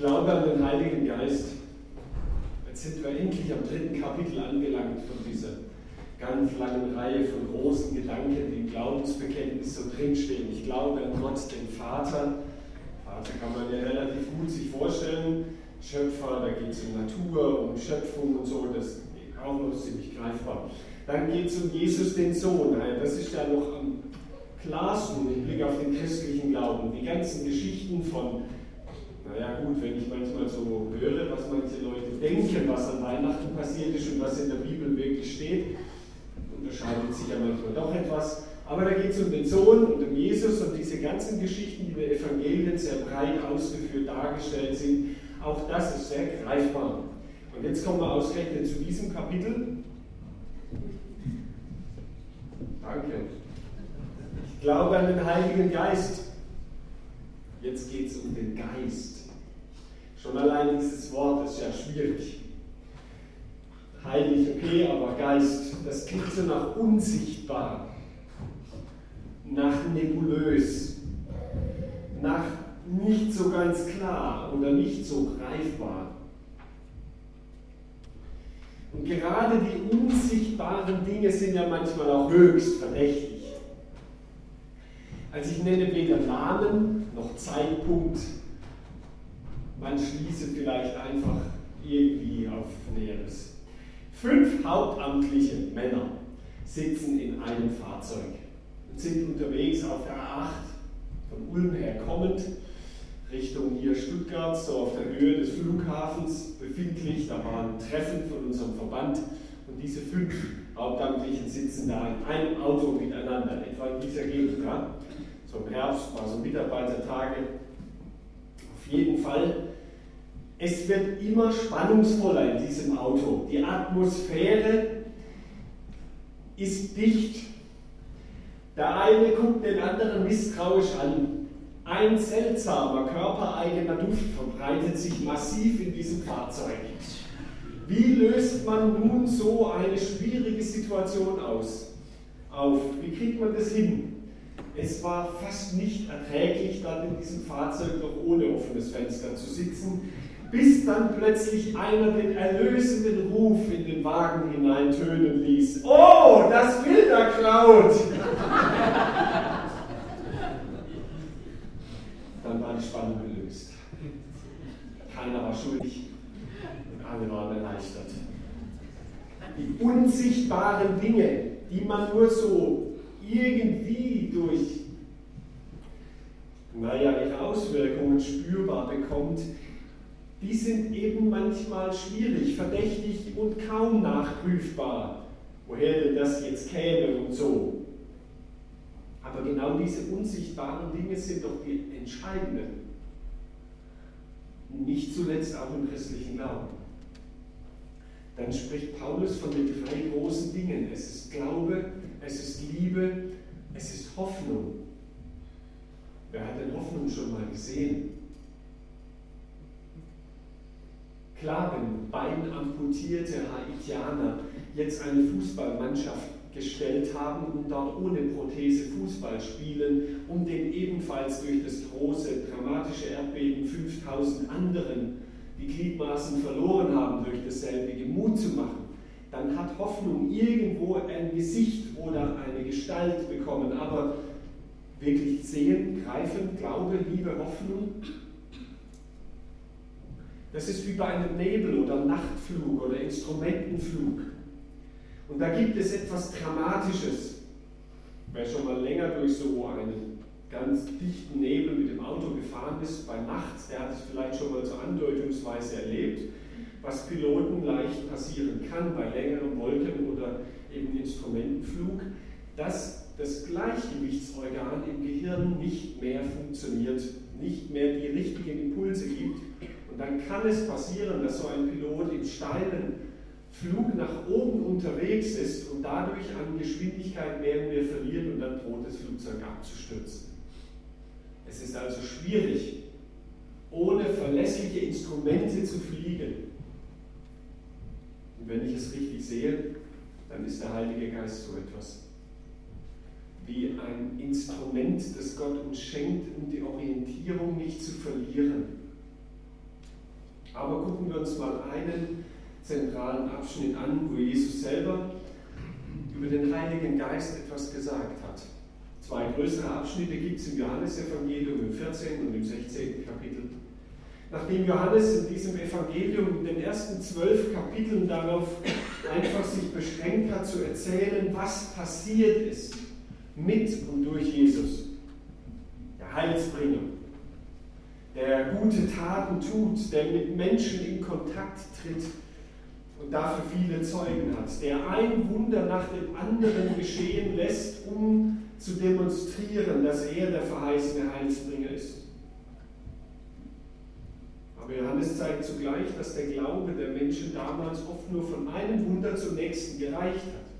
glaube an den Heiligen Geist. Jetzt sind wir endlich am dritten Kapitel angelangt von dieser ganz langen Reihe von großen Gedanken, die im Glaubensbekenntnis so drinstehen. Ich glaube an Gott, den Vater. Vater kann man ja relativ gut sich vorstellen. Schöpfer, da geht es um Natur, um Schöpfung und so, das ist auch noch ziemlich greifbar. Dann geht es um Jesus, den Sohn. Das ist ja noch am klarsten im Blick auf den christlichen Glauben. Die ganzen Geschichten von naja gut, wenn ich manchmal so höre, was manche Leute denken, was an Weihnachten passiert ist und was in der Bibel wirklich steht, unterscheidet sich ja manchmal doch etwas. Aber da geht es um den Sohn und um Jesus und diese ganzen Geschichten, die in den Evangelien sehr breit ausgeführt dargestellt sind, auch das ist sehr greifbar. Und jetzt kommen wir ausgerechnet zu diesem Kapitel. Danke. Ich glaube an den Heiligen Geist. Jetzt geht es um den Geist. Schon allein dieses Wort ist ja schwierig. Heilig, okay, aber Geist, das klingt so nach unsichtbar, nach nebulös, nach nicht so ganz klar oder nicht so greifbar. Und gerade die unsichtbaren Dinge sind ja manchmal auch höchst verdächtig. Also ich nenne weder Namen noch Zeitpunkt man schließe vielleicht einfach irgendwie auf Näheres. Fünf hauptamtliche Männer sitzen in einem Fahrzeug und sind unterwegs auf der A8 von Ulm her kommend Richtung hier Stuttgart, so auf der Höhe des Flughafens befindlich. Da war ein Treffen von unserem Verband und diese fünf Hauptamtlichen sitzen da in einem Auto miteinander, etwa in dieser Gegend. Ja? So im Herbst war so Mitarbeitertage. Auf jeden Fall es wird immer spannungsvoller in diesem Auto. Die Atmosphäre ist dicht. Der eine guckt den anderen misstrauisch an. Ein seltsamer, körpereigener Duft verbreitet sich massiv in diesem Fahrzeug. Wie löst man nun so eine schwierige Situation aus? Auf? Wie kriegt man das hin? Es war fast nicht erträglich, dann in diesem Fahrzeug noch ohne offenes Fenster zu sitzen bis dann plötzlich einer den erlösenden Ruf in den Wagen hineintönen ließ. Oh, das Filterkraut! dann war die Spannung gelöst. Keiner war schuldig und alle waren erleichtert. Die unsichtbaren Dinge, die man nur so irgendwie durch naja, ihre Auswirkungen spürbar bekommt, die sind eben manchmal schwierig, verdächtig und kaum nachprüfbar, woher denn das jetzt käme und so. Aber genau diese unsichtbaren Dinge sind doch die entscheidenden. Nicht zuletzt auch im christlichen Glauben. Dann spricht Paulus von den drei großen Dingen. Es ist Glaube, es ist Liebe, es ist Hoffnung. Wer hat denn Hoffnung schon mal gesehen? Klar, wenn beinamputierte Haitianer jetzt eine Fußballmannschaft gestellt haben und dort ohne Prothese Fußball spielen, um den ebenfalls durch das große dramatische Erdbeben 5000 anderen die Gliedmaßen verloren haben durch dasselbe Mut zu machen, dann hat Hoffnung irgendwo ein Gesicht oder eine Gestalt bekommen. Aber wirklich sehen, greifen, Glaube, Liebe, Hoffnung, das ist wie bei einem Nebel- oder Nachtflug oder Instrumentenflug. Und da gibt es etwas Dramatisches. Wer schon mal länger durch so einen ganz dichten Nebel mit dem Auto gefahren ist, bei Nacht, der hat es vielleicht schon mal so andeutungsweise erlebt, was Piloten leicht passieren kann bei längeren Wolken oder eben Instrumentenflug, dass das Gleichgewichtsorgan im Gehirn nicht mehr funktioniert, nicht mehr die richtigen Impulse gibt dann kann es passieren, dass so ein Pilot im steilen Flug nach oben unterwegs ist und dadurch an Geschwindigkeit und mehr verliert und dann droht das Flugzeug abzustürzen. Es ist also schwierig, ohne verlässliche Instrumente zu fliegen. Und wenn ich es richtig sehe, dann ist der Heilige Geist so etwas wie ein Instrument, das Gott uns schenkt, um die Orientierung nicht zu verlieren Aber gucken wir uns mal einen zentralen Abschnitt an, wo Jesus selber über den Heiligen Geist etwas gesagt hat. Zwei größere Abschnitte gibt es im Johannesevangelium im 14. und im 16. Kapitel. Nachdem Johannes in diesem Evangelium in den ersten zwölf Kapiteln darauf einfach sich beschränkt hat zu erzählen, was passiert ist mit und durch Jesus, der Heilsbringer, der gute Taten tut, der mit Menschen in Kontakt tritt und dafür viele Zeugen hat, der ein Wunder nach dem anderen geschehen lässt, um zu demonstrieren, dass er der verheißene Heilsbringer ist. Aber Johannes zeigt zugleich, dass der Glaube der Menschen damals oft nur von einem Wunder zum nächsten gereicht hat.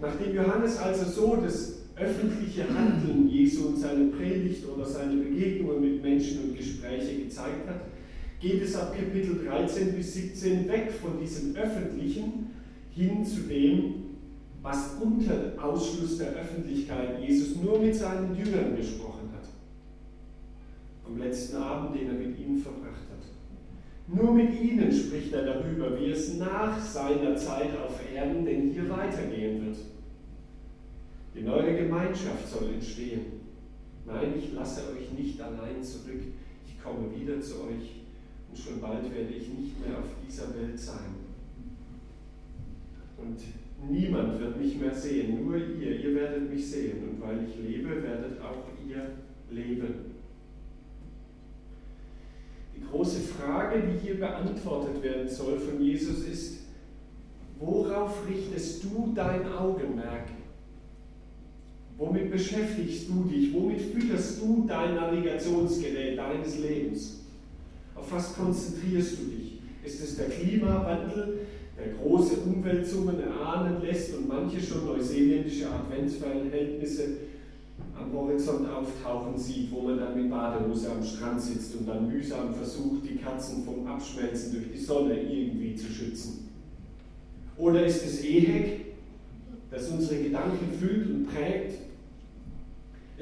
Nachdem Johannes also so das öffentliche Handeln Jesu und seine Predigt oder seine Begegnungen mit Menschen und Gespräche gezeigt hat, geht es ab Kapitel 13 bis 17 weg von diesem öffentlichen hin zu dem, was unter Ausschluss der Öffentlichkeit Jesus nur mit seinen Jüngern gesprochen hat. Am letzten Abend, den er mit ihnen verbracht hat. Nur mit ihnen spricht er darüber, wie es nach seiner Zeit auf Erden denn hier weitergehen wird. Die neue Gemeinschaft soll entstehen. Nein, ich lasse euch nicht allein zurück. Ich komme wieder zu euch und schon bald werde ich nicht mehr auf dieser Welt sein. Und niemand wird mich mehr sehen, nur ihr. Ihr werdet mich sehen und weil ich lebe, werdet auch ihr leben. Die große Frage, die hier beantwortet werden soll von Jesus ist, worauf richtest du dein Augenmerk? Womit beschäftigst du dich? Womit fütterst du dein Navigationsgerät deines Lebens? Auf was konzentrierst du dich? Ist es der Klimawandel, der große Umwälzungen erahnen lässt und manche schon neuseeländische Adventsverhältnisse am Horizont auftauchen sieht, wo man dann mit Badehose am Strand sitzt und dann mühsam versucht, die Katzen vom Abschmelzen durch die Sonne irgendwie zu schützen? Oder ist es EHEC, das unsere Gedanken füllt und prägt?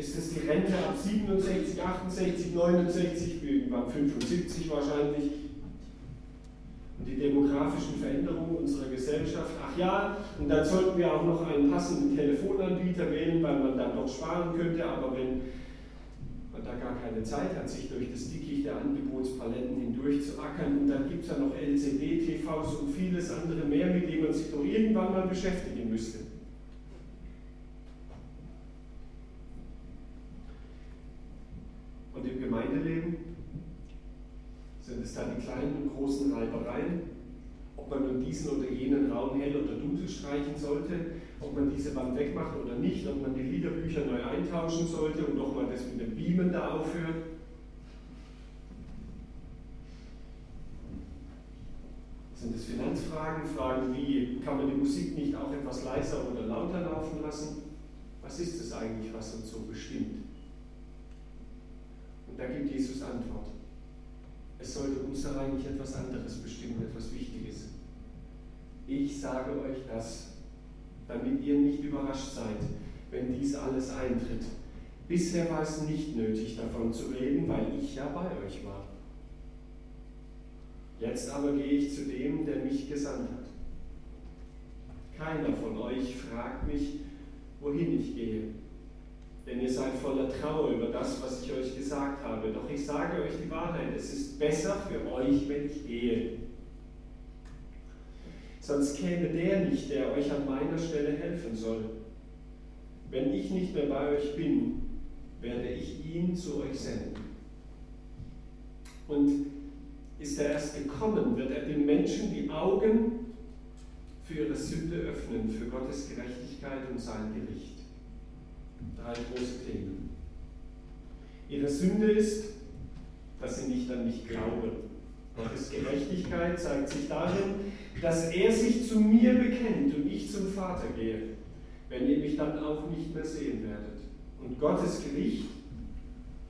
Ist es die Rente ab 67, 68, 69, irgendwann 75 wahrscheinlich? Und die demografischen Veränderungen unserer Gesellschaft. Ach ja, und dann sollten wir auch noch einen passenden Telefonanbieter wählen, weil man dann doch sparen könnte, aber wenn man da gar keine Zeit hat, sich durch das Dickicht der Angebotspaletten hindurch zu ackern. Und dann gibt es ja noch LCD-TVs und vieles andere mehr, mit denen man sich doch irgendwann mal beschäftigen müsste. Und im Gemeindeleben sind es dann die kleinen und großen Reibereien, ob man nun diesen oder jenen Raum hell oder dunkel streichen sollte, ob man diese Wand wegmacht oder nicht, ob man die Liederbücher neu eintauschen sollte und doch mal das mit dem Beamen da aufhört. Sind es Finanzfragen, Fragen wie, kann man die Musik nicht auch etwas leiser oder lauter laufen lassen? Was ist es eigentlich, was uns so bestimmt? Und da gibt Jesus Antwort. Es sollte uns da eigentlich etwas anderes bestimmen, etwas Wichtiges. Ich sage euch das, damit ihr nicht überrascht seid, wenn dies alles eintritt. Bisher war es nicht nötig, davon zu reden, weil ich ja bei euch war. Jetzt aber gehe ich zu dem, der mich gesandt hat. Keiner von euch fragt mich, wohin ich gehe. Denn ihr seid voller Trauer über das, was ich euch gesagt habe. Doch ich sage euch die Wahrheit, es ist besser für euch, wenn ich gehe. Sonst käme der nicht, der euch an meiner Stelle helfen soll. Wenn ich nicht mehr bei euch bin, werde ich ihn zu euch senden. Und ist er erst gekommen, wird er den Menschen die Augen für ihre Sünde öffnen, für Gottes Gerechtigkeit und sein Gericht. Drei große Themen. Ihre Sünde ist, dass sie nicht an mich glauben. Gottes Gerechtigkeit zeigt sich darin, dass er sich zu mir bekennt und ich zum Vater gehe, wenn ihr mich dann auch nicht mehr sehen werdet. Und Gottes Gericht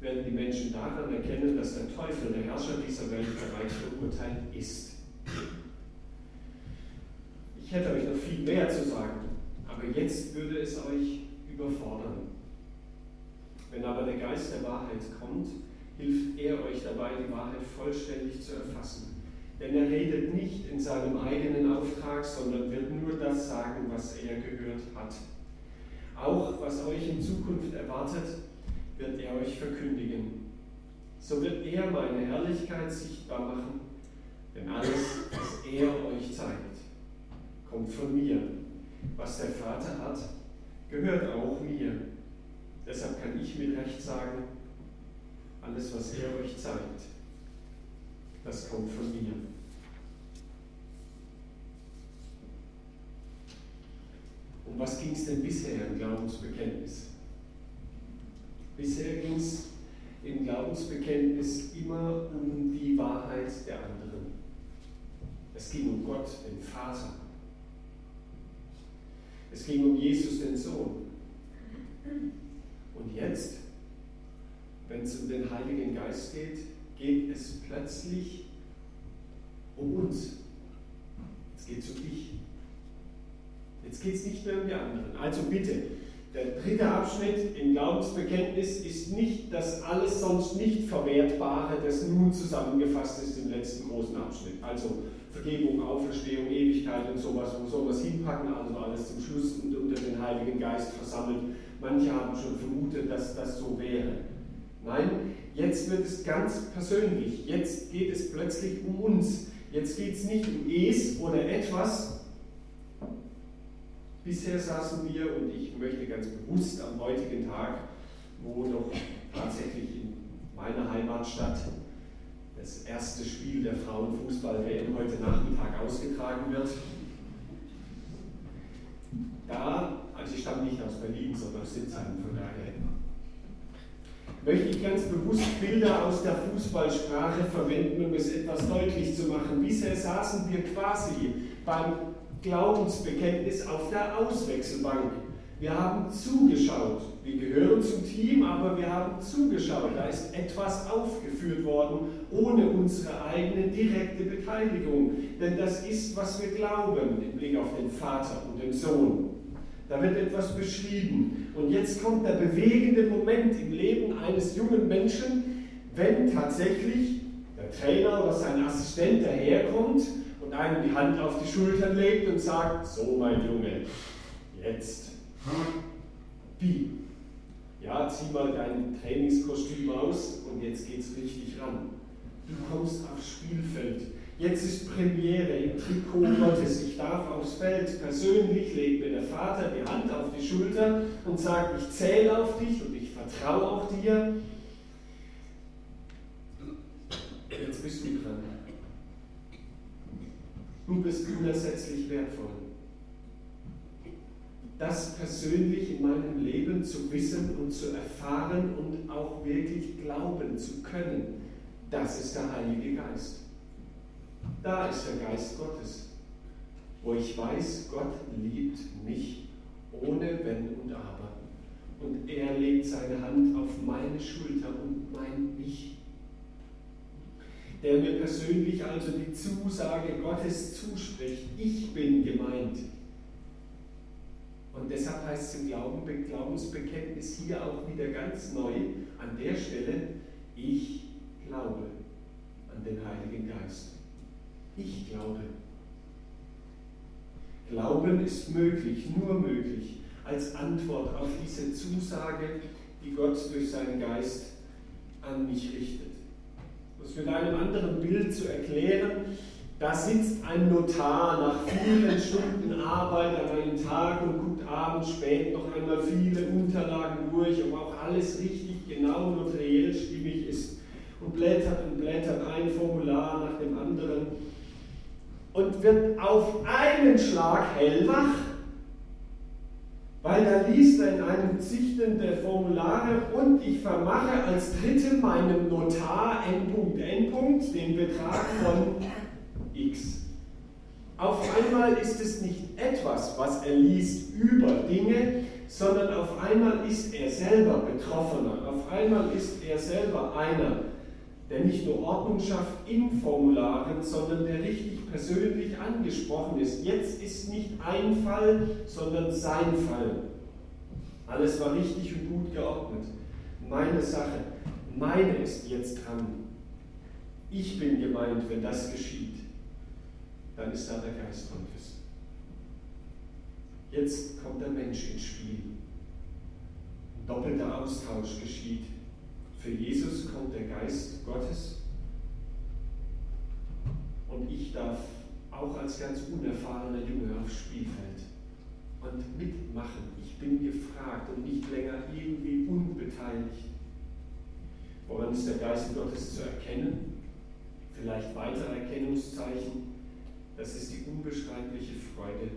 werden die Menschen daran erkennen, dass der Teufel, der Herrscher dieser Welt, bereits verurteilt ist. Ich hätte euch noch viel mehr zu sagen, aber jetzt würde es euch überfordern. Wenn aber der Geist der Wahrheit kommt, hilft er euch dabei, die Wahrheit vollständig zu erfassen. Denn er redet nicht in seinem eigenen Auftrag, sondern wird nur das sagen, was er gehört hat. Auch was euch in Zukunft erwartet, wird er euch verkündigen. So wird er meine Herrlichkeit sichtbar machen, denn alles, was er euch zeigt, kommt von mir. Was der Vater hat, gehört auch mir. Deshalb kann ich mit Recht sagen, alles, was er euch zeigt, das kommt von mir. Um was ging es denn bisher im Glaubensbekenntnis? Bisher ging es im Glaubensbekenntnis immer um die Wahrheit der anderen. Es ging um Gott, den Vater. Es ging um Jesus, den Sohn. Und jetzt, wenn es um den Heiligen Geist geht, geht es plötzlich um uns. Es geht um dich. Jetzt geht es nicht mehr um die anderen. Also bitte, der dritte Abschnitt im Glaubensbekenntnis ist nicht das alles sonst nicht Verwertbare, das nun zusammengefasst ist im letzten großen Abschnitt. Also Vergebung, Auferstehung, Ewigkeit und sowas, wo es hinpacken, also alles zum Schluss unter den Heiligen Geist versammelt. Manche haben schon vermutet, dass das so wäre. Nein, jetzt wird es ganz persönlich. Jetzt geht es plötzlich um uns. Jetzt geht es nicht um es oder etwas, Bisher saßen wir, und ich möchte ganz bewusst am heutigen Tag, wo doch tatsächlich in meiner Heimatstadt das erste Spiel der Frauenfußball-WM heute Nachmittag ausgetragen wird, da, also ich stamme nicht aus Berlin, sondern aus Sitzheim, von daher möchte ich ganz bewusst Bilder aus der Fußballsprache verwenden, um es etwas deutlich zu machen. Bisher saßen wir quasi beim Glaubensbekenntnis auf der Auswechselbank. Wir haben zugeschaut. Wir gehören zum Team, aber wir haben zugeschaut. Da ist etwas aufgeführt worden, ohne unsere eigene direkte Beteiligung. Denn das ist, was wir glauben im Blick auf den Vater und den Sohn. Da wird etwas beschrieben. Und jetzt kommt der bewegende Moment im Leben eines jungen Menschen, wenn tatsächlich der Trainer oder sein Assistent daherkommt und einem die Hand auf die Schultern legt und sagt, so mein Junge, jetzt. Wie? Ja, zieh mal dein Trainingskostüm aus und jetzt geht's richtig ran. Du kommst aufs Spielfeld. Jetzt ist Premiere im Trikot Gottes. Ich darf aufs Feld. Persönlich legt mir der Vater die Hand auf die Schulter und sagt, ich zähle auf dich und ich vertraue auch dir. Jetzt bist du dran. Du bist unersetzlich wertvoll. Das persönlich in meinem Leben zu wissen und zu erfahren und auch wirklich glauben zu können, das ist der Heilige Geist. Da ist der Geist Gottes, wo ich weiß, Gott liebt mich ohne Wenn und Aber. Und er legt seine Hand auf meine Schulter und mein mich der mir persönlich also die Zusage Gottes zuspricht, ich bin gemeint. Und deshalb heißt es im Glauben, Glaubensbekenntnis hier auch wieder ganz neu an der Stelle, ich glaube an den Heiligen Geist. Ich glaube. Glauben ist möglich, nur möglich, als Antwort auf diese Zusage, die Gott durch seinen Geist an mich richtet das mit einem anderen Bild zu erklären, da sitzt ein Notar nach vielen Stunden Arbeit an einem Tag und guckt abends spät noch einmal viele Unterlagen durch, ob auch alles richtig, genau, notariell stimmig ist. Und blättert und blättert ein Formular nach dem anderen und wird auf einen Schlag hellwach weil da liest er in einem Zichten der Formulare und ich vermache als Dritte meinem Notar N. N. den Betrag von X. Auf einmal ist es nicht etwas, was er liest über Dinge, sondern auf einmal ist er selber Betroffener. Auf einmal ist er selber einer, der nicht nur Ordnung schafft in Formularen, sondern der richtig persönlich angesprochen ist. Jetzt ist nicht ein Fall, sondern sein Fall. Alles war richtig und gut geordnet. Meine Sache. meine ist jetzt dran. Ich bin gemeint, wenn das geschieht. Dann ist da der Geist Gottes. Jetzt kommt der Mensch ins Spiel. Ein doppelter Austausch geschieht. Für Jesus kommt der Geist Gottes und ich darf auch als ganz unerfahrener Junge aufs Spielfeld und mitmachen. Ich bin gefragt und nicht länger irgendwie unbeteiligt. Woran ist der Geist Gottes zu erkennen? Vielleicht weitere Erkennungszeichen. Das ist die unbeschreibliche Freude,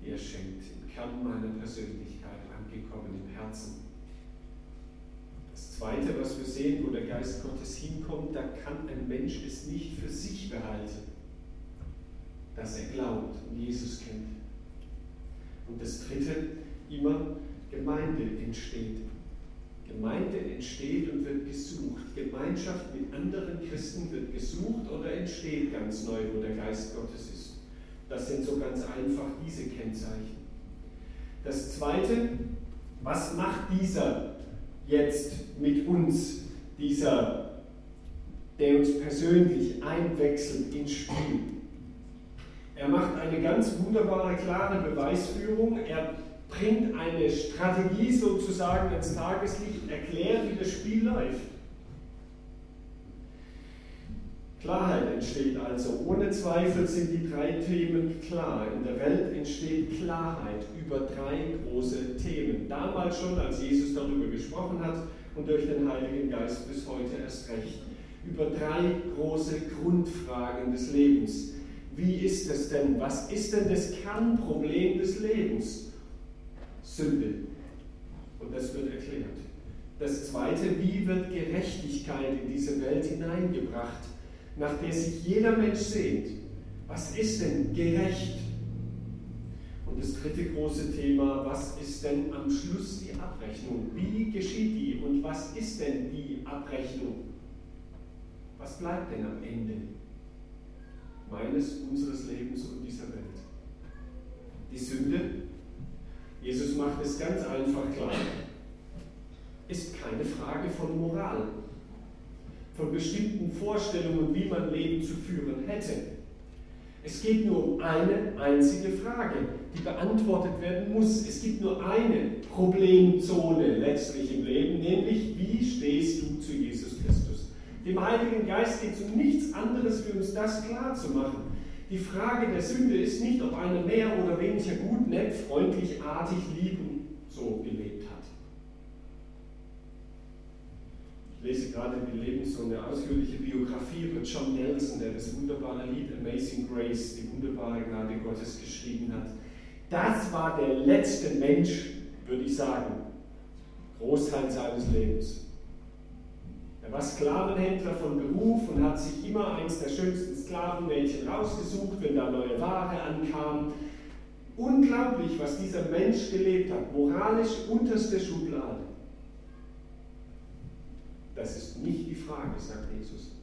die er schenkt, im Kern meiner Persönlichkeit angekommen im Herzen. Das Zweite, was wir sehen, wo der Geist Gottes hinkommt, da kann ein Mensch es nicht für sich behalten, dass er glaubt und Jesus kennt. Und das Dritte, immer Gemeinde entsteht. Gemeinde entsteht und wird gesucht. Gemeinschaft mit anderen Christen wird gesucht oder entsteht ganz neu, wo der Geist Gottes ist. Das sind so ganz einfach diese Kennzeichen. Das Zweite, was macht dieser jetzt mit uns, dieser, der uns persönlich einwechselt ins Spiel? Er macht eine ganz wunderbare, klare Beweisführung. Er bringt eine Strategie sozusagen ins Tageslicht, erklärt, wie das Spiel läuft. Klarheit entsteht also. Ohne Zweifel sind die drei Themen klar. In der Welt entsteht Klarheit über drei große Themen. Damals schon, als Jesus darüber gesprochen hat und durch den Heiligen Geist bis heute erst recht. Über drei große Grundfragen des Lebens. Wie ist es denn? Was ist denn das Kernproblem des Lebens? Sünde. Und das wird erklärt. Das zweite, wie wird Gerechtigkeit in diese Welt hineingebracht? nach der sich jeder Mensch sehnt. Was ist denn gerecht? Und das dritte große Thema, was ist denn am Schluss die Abrechnung? Wie geschieht die und was ist denn die Abrechnung? Was bleibt denn am Ende meines, unseres Lebens und dieser Welt? Die Sünde, Jesus macht es ganz einfach klar, ist keine Frage von Moral von bestimmten Vorstellungen, wie man Leben zu führen hätte. Es geht nur um eine einzige Frage, die beantwortet werden muss. Es gibt nur eine Problemzone letztlich im Leben, nämlich wie stehst du zu Jesus Christus? Dem Heiligen Geist geht es um nichts anderes, wie uns das klar zu machen. Die Frage der Sünde ist nicht, ob einer mehr oder weniger gut, nett, freundlich, artig, lieben so gelebt hat. Ich lese gerade die Lebens- so eine ausführliche Biografie über John Nelson, der das wunderbare Lied Amazing Grace, die wunderbare Gnade Gottes geschrieben hat. Das war der letzte Mensch, würde ich sagen, Großteil seines Lebens. Er war Sklavenhändler von Beruf und hat sich immer eins der schönsten Sklavenmädchen rausgesucht, wenn da neue Ware ankam. Unglaublich, was dieser Mensch gelebt hat. Moralisch unterste Schublade. Das ist nicht die Frage, sagt Jesus.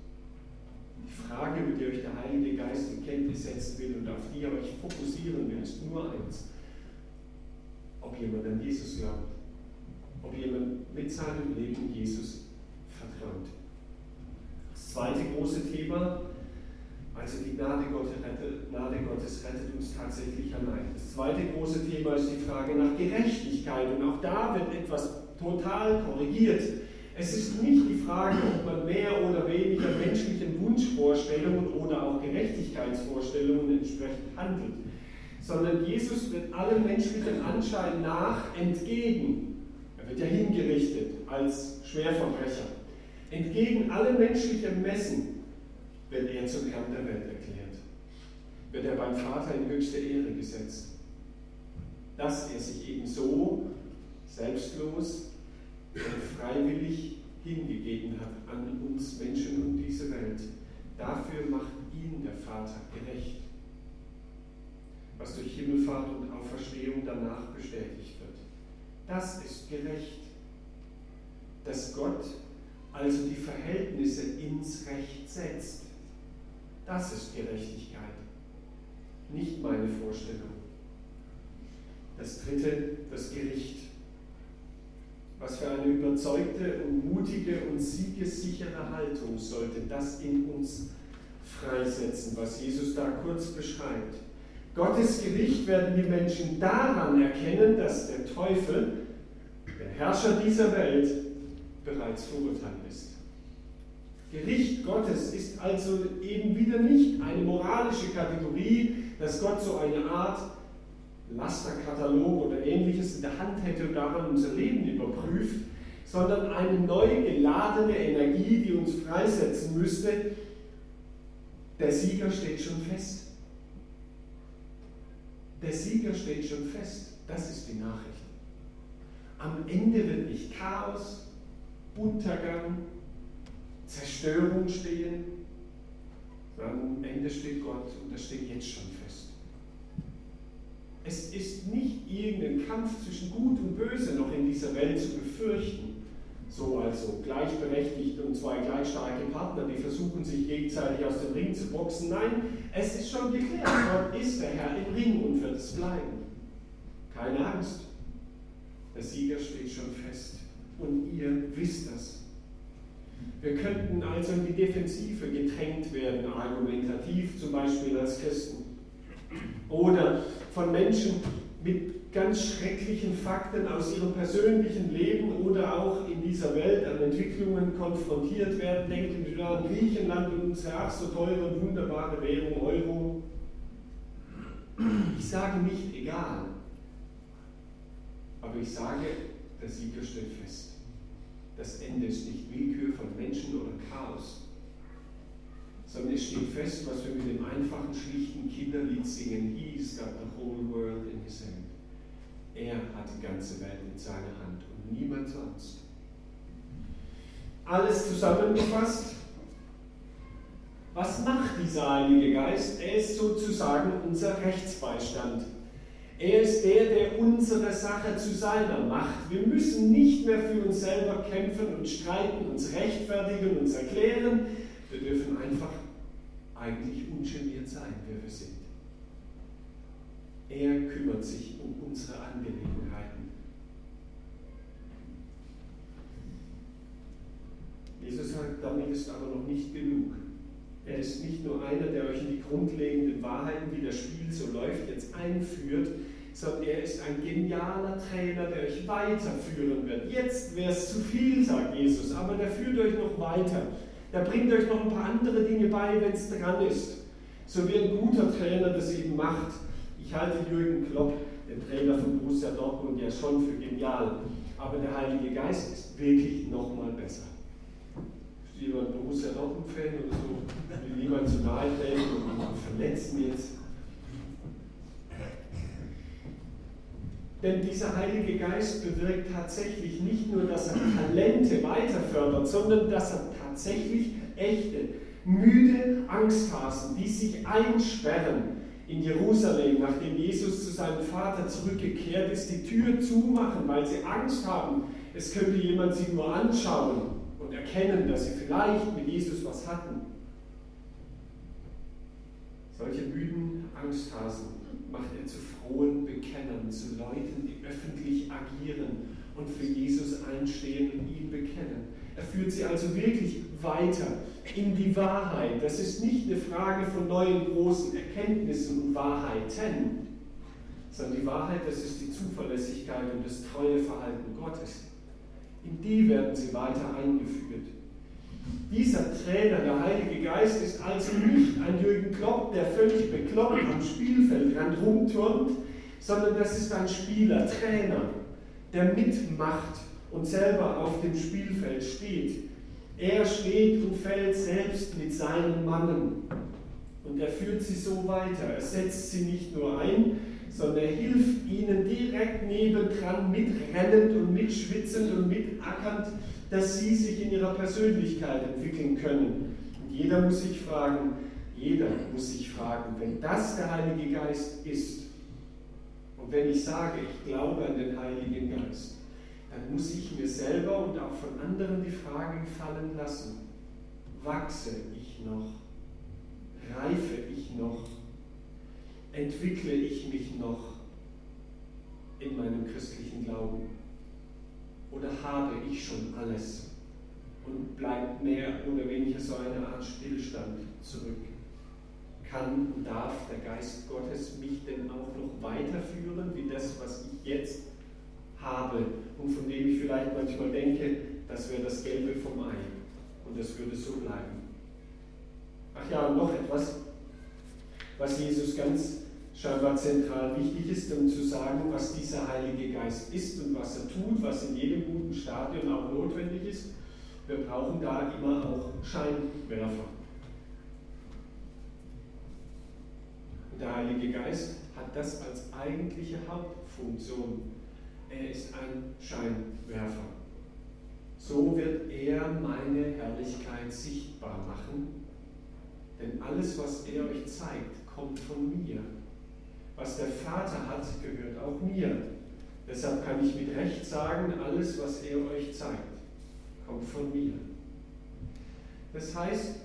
Die Frage, mit der euch der Heilige Geist in Kenntnis setzen will und auf die ihr euch fokussieren will, ist nur eins. Ob jemand an Jesus glaubt. Ob jemand mit seinem Leben Jesus vertraut. Das zweite große Thema, also die Gnade Gottes rettet uns tatsächlich allein. Das zweite große Thema ist die Frage nach Gerechtigkeit. Und auch da wird etwas total korrigiert. Es ist nicht die Frage, ob man mehr oder weniger menschlichen Wunschvorstellungen oder auch Gerechtigkeitsvorstellungen entsprechend handelt, sondern Jesus wird allem menschlichen Anschein nach entgegen, er wird ja hingerichtet als Schwerverbrecher, entgegen allem menschlichen Messen wird er zum Herrn der Welt erklärt, wird er beim Vater in höchste Ehre gesetzt, dass er sich eben so selbstlos freiwillig hingegeben hat an uns Menschen und diese Welt. Dafür macht ihn der Vater gerecht, was durch Himmelfahrt und Auferstehung danach bestätigt wird. Das ist gerecht, dass Gott also die Verhältnisse ins Recht setzt. Das ist Gerechtigkeit, nicht meine Vorstellung. Das dritte, das Gericht. Was für eine überzeugte und mutige und siegessichere Haltung sollte das in uns freisetzen, was Jesus da kurz beschreibt. Gottes Gericht werden die Menschen daran erkennen, dass der Teufel, der Herrscher dieser Welt, bereits verurteilt ist. Gericht Gottes ist also eben wieder nicht eine moralische Kategorie, dass Gott so eine Art Lasterkatalog oder ähnliches in der Hand hätte und daran unser Leben überprüft, sondern eine neu geladene Energie, die uns freisetzen müsste. Der Sieger steht schon fest. Der Sieger steht schon fest. Das ist die Nachricht. Am Ende wird nicht Chaos, Untergang, Zerstörung stehen, sondern am Ende steht Gott und das steht jetzt schon fest. Es ist nicht irgendein Kampf zwischen Gut und Böse noch in dieser Welt zu befürchten. So also gleichberechtigt und zwei gleich starke Partner, die versuchen sich gegenseitig aus dem Ring zu boxen. Nein, es ist schon geklärt. Gott ist der Herr im Ring und wird es bleiben. Keine Angst. Der Sieger steht schon fest. Und ihr wisst das. Wir könnten also in die Defensive gedrängt werden, argumentativ zum Beispiel als Christen. Oder von Menschen mit ganz schrecklichen Fakten aus ihrem persönlichen Leben oder auch in dieser Welt an Entwicklungen konfrontiert werden. Denken wir an Griechenland und unsere ach so teure und wunderbare Währung Euro. Ich sage nicht egal, aber ich sage, der Sieger steht fest. Das Ende ist nicht Willkür von Menschen oder Chaos, sondern es steht fest, was wir mit dem einfachen, schlichten Kinderlied singen. He's got the whole world in his hand. Er hat die ganze Welt in seiner Hand und niemand sonst. Alles zusammengefasst. Was macht dieser Heilige Geist? Er ist sozusagen unser Rechtsbeistand. Er ist der, der unsere Sache zu seiner macht. Wir müssen nicht mehr für uns selber kämpfen und streiten, uns rechtfertigen, uns erklären. Wir dürfen einfach eigentlich ungeniert sein, wer wir sind. Er kümmert sich um unsere Angelegenheiten. Jesus sagt, damit ist aber noch nicht genug. Er ist nicht nur einer, der euch in die grundlegenden Wahrheiten, wie das Spiel so läuft, jetzt einführt, sondern er ist ein genialer Trainer, der euch weiterführen wird. Jetzt wäre es zu viel, sagt Jesus, aber der führt euch noch weiter. Der bringt euch noch ein paar andere Dinge bei, wenn es dran ist. So wie ein guter Trainer das eben macht. Ich halte Jürgen Klopp, den Trainer von Borussia Dortmund, ja schon für genial. Aber der Heilige Geist ist wirklich noch mal besser. Ist jemand Borussia Dortmund-Fan oder so? Will niemand zu nahe treten und verletzen jetzt? Denn dieser Heilige Geist bewirkt tatsächlich nicht nur, dass er Talente weiter fördert, sondern dass er tatsächlich echte, müde Angsthasen, die sich einsperren in Jerusalem, nachdem Jesus zu seinem Vater zurückgekehrt ist, die Tür zumachen, weil sie Angst haben, es könnte jemand sie nur anschauen und erkennen, dass sie vielleicht mit Jesus was hatten. Solche müden Angsthasen macht er zu frohen Bekennern, zu Leuten, die öffentlich agieren und für Jesus einstehen und ihn bekennen. Er führt sie also wirklich weiter in die Wahrheit. Das ist nicht eine Frage von neuen großen Erkenntnissen und Wahrheiten, sondern die Wahrheit, das ist die Zuverlässigkeit und das treue Verhalten Gottes. In die werden sie weiter eingeführt. Dieser Trainer, der Heilige Geist, ist also nicht ein Jürgen Klopp, der völlig bekloppt am Spielfeldrand rumturnt, sondern das ist ein Spieler, Trainer, der mitmacht und selber auf dem Spielfeld steht. Er steht und fällt selbst mit seinen Mannen. Und er führt sie so weiter. Er setzt sie nicht nur ein, sondern er hilft ihnen direkt nebendran, mitrennend und mitschwitzend und mitackernd dass sie sich in ihrer Persönlichkeit entwickeln können. Und jeder muss sich fragen, jeder muss sich fragen, wenn das der Heilige Geist ist, und wenn ich sage, ich glaube an den Heiligen Geist, dann muss ich mir selber und auch von anderen die Frage gefallen lassen, wachse ich noch, reife ich noch, entwickle ich mich noch in meinem christlichen Glauben? Oder habe ich schon alles und bleibt mehr oder weniger so eine Art Stillstand zurück? Kann und darf der Geist Gottes mich denn auch noch weiterführen, wie das, was ich jetzt habe und von dem ich vielleicht manchmal denke, das wäre das Gelbe vom Ei und das würde so bleiben. Ach ja, und noch etwas, was Jesus ganz scheinbar zentral wichtig ist, um zu sagen, was dieser Heilige Geist ist und was er tut, was in jedem guten Stadion auch notwendig ist. Wir brauchen da immer auch Scheinwerfer. Der Heilige Geist hat das als eigentliche Hauptfunktion. Er ist ein Scheinwerfer. So wird er meine Herrlichkeit sichtbar machen, denn alles, was er euch zeigt, kommt von mir. Was der Vater hat, gehört auch mir. Deshalb kann ich mit Recht sagen, alles, was er euch zeigt, kommt von mir. Das heißt,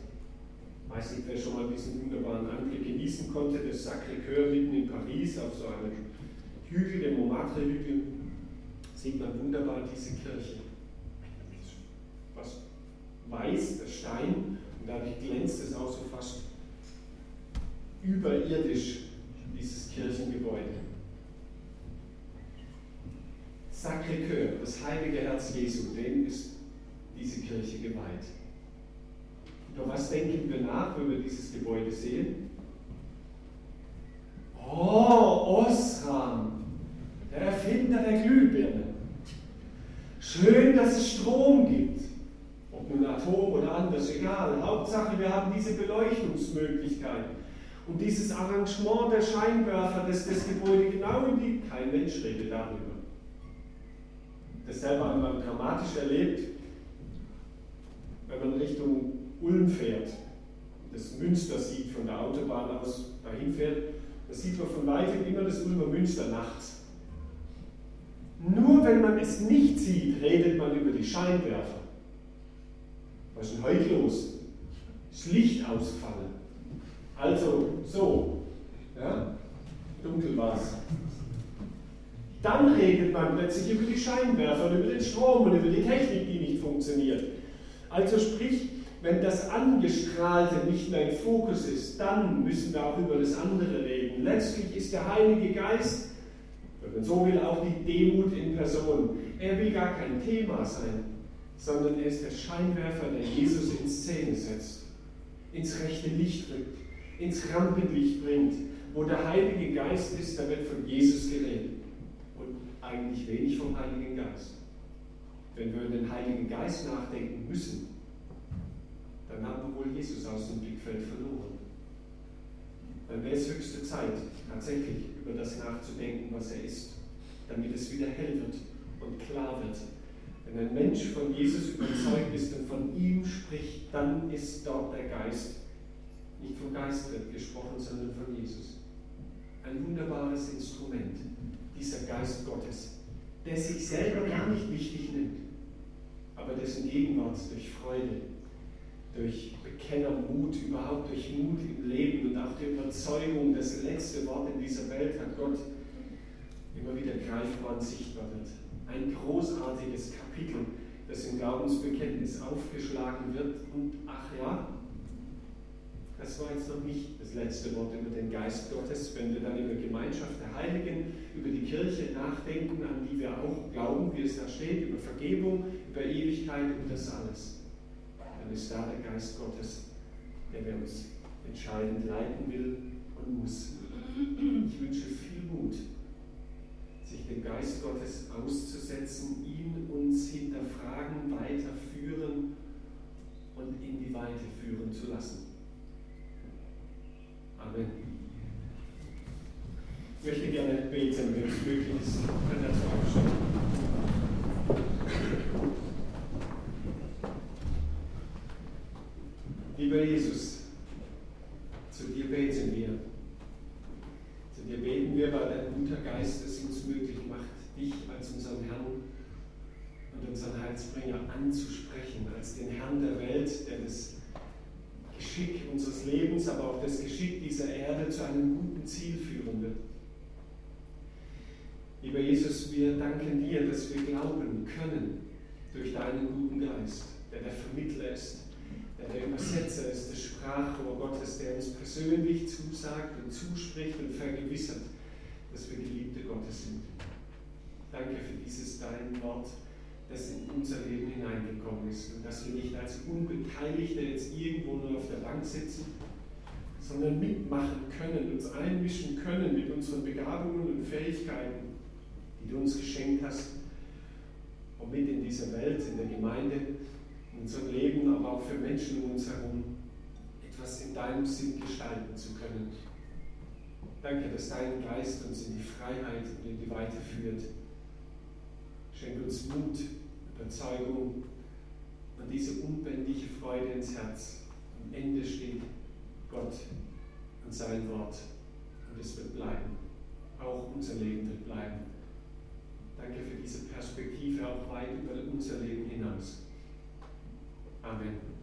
weiß nicht, wer schon mal diesen wunderbaren Anblick genießen konnte, das Sacré-Cœur mitten in Paris auf so einem Hügel, dem Montmartre-Hügel, sieht man wunderbar diese Kirche. Was weiß, der Stein, und dadurch glänzt es auch so fast überirdisch, dieses Kirchengebäude. Sacré-Cœur, das heilige Herz Jesu, dem ist diese Kirche geweiht. Über was denken wir nach, wenn wir dieses Gebäude sehen? Oh, Osram, der Erfinder der Glühbirne. Schön, dass es Strom gibt. Ob nun Atom oder anders, egal. Hauptsache, wir haben diese Beleuchtungsmöglichkeit. Und dieses Arrangement der Scheinwerfer, das das Gebäude genau in die. Kein Mensch redet darüber. Das selber einmal dramatisch erlebt, wenn man Richtung Ulm fährt, das Münster sieht, von der Autobahn aus dahin fährt, da sieht man von weitem immer das Ulmer Münster nachts. Nur wenn man es nicht sieht, redet man über die Scheinwerfer. Was ist denn heute los? Das Licht ausgefallen. Also so, ja? dunkel war es. Dann redet man plötzlich über die Scheinwerfer und über den Strom und über die Technik, die nicht funktioniert. Also sprich, wenn das Angestrahlte nicht mehr im Fokus ist, dann müssen wir auch über das andere reden. Letztlich ist der Heilige Geist, wenn man so will, auch die Demut in Person. Er will gar kein Thema sein, sondern er ist der Scheinwerfer, der Jesus in Szene setzt, ins rechte Licht rückt, ins Rampenlicht bringt. Wo der Heilige Geist ist, da wird von Jesus geredet und eigentlich wenig vom Heiligen Geist. Wenn wir über den Heiligen Geist nachdenken müssen, dann haben wir wohl Jesus aus dem Blickfeld verloren. Dann wäre es höchste Zeit, tatsächlich über das nachzudenken, was er ist, damit es wieder hell wird und klar wird. Wenn ein Mensch von Jesus überzeugt ist und von ihm spricht, dann ist dort der Geist. Nicht vom Geist wird gesprochen, sondern von Jesus. Ein wunderbares Instrument, dieser Geist Gottes, der sich selber gar nicht wichtig nimmt, aber dessen Gegenwart durch Freude, durch Bekennermut, überhaupt durch Mut im Leben und auch die Überzeugung, das letzte Wort in dieser Welt hat Gott immer wieder greifbar und sichtbar wird. Ein großartiges Kapitel, das im Glaubensbekenntnis aufgeschlagen wird und ach ja, das war jetzt noch nicht das letzte Wort über den Geist Gottes, wenn wir dann über Gemeinschaft der Heiligen, über die Kirche nachdenken, an die wir auch glauben, wie es da steht, über Vergebung, über Ewigkeit und das alles. Dann ist da der Geist Gottes, der uns entscheidend leiten will und muss. Ich wünsche viel Mut, sich dem Geist Gottes auszusetzen, ihn uns hinterfragen, weiterführen und in die Weite führen zu lassen. Amen. Ich möchte gerne beten, wenn es möglich ist. Kann dazu aufstehen. Lieber Jesus, zu dir beten wir. Zu dir beten wir, weil dein guter Geist es uns möglich macht, dich als unseren Herrn und unseren Heilsbringer anzusprechen, als den Herrn der Welt, der das Geschick unseres Lebens, aber auch das Geschick dieser Erde zu einem guten Ziel führen wird. Lieber Jesus, wir danken dir, dass wir glauben können durch deinen guten Geist, der der Vermittler ist, der der Übersetzer ist, das Sprachrohr Gottes, der uns persönlich zusagt und zuspricht und vergewissert, dass wir Geliebte Gottes sind. Danke für dieses dein Wort, das in unser Leben hineingekommen ist und dass wir nicht als Unbeteiligte jetzt irgendwo nur auf der Bank sitzen, sondern mitmachen können, uns einmischen können mit unseren Begabungen und Fähigkeiten, die du uns geschenkt hast, um mit in dieser Welt, in der Gemeinde, in unserem Leben, aber auch für Menschen um uns herum etwas in deinem Sinn gestalten zu können. Danke, dass dein Geist uns in die Freiheit und in die Weite führt. Schenk uns Mut, Überzeugung und diese unbändige Freude ins Herz. Am Ende steht Gott und sein Wort. Und es wird bleiben. Auch unser Leben wird bleiben. Danke für diese Perspektive auch weit über unser Leben hinaus. Amen.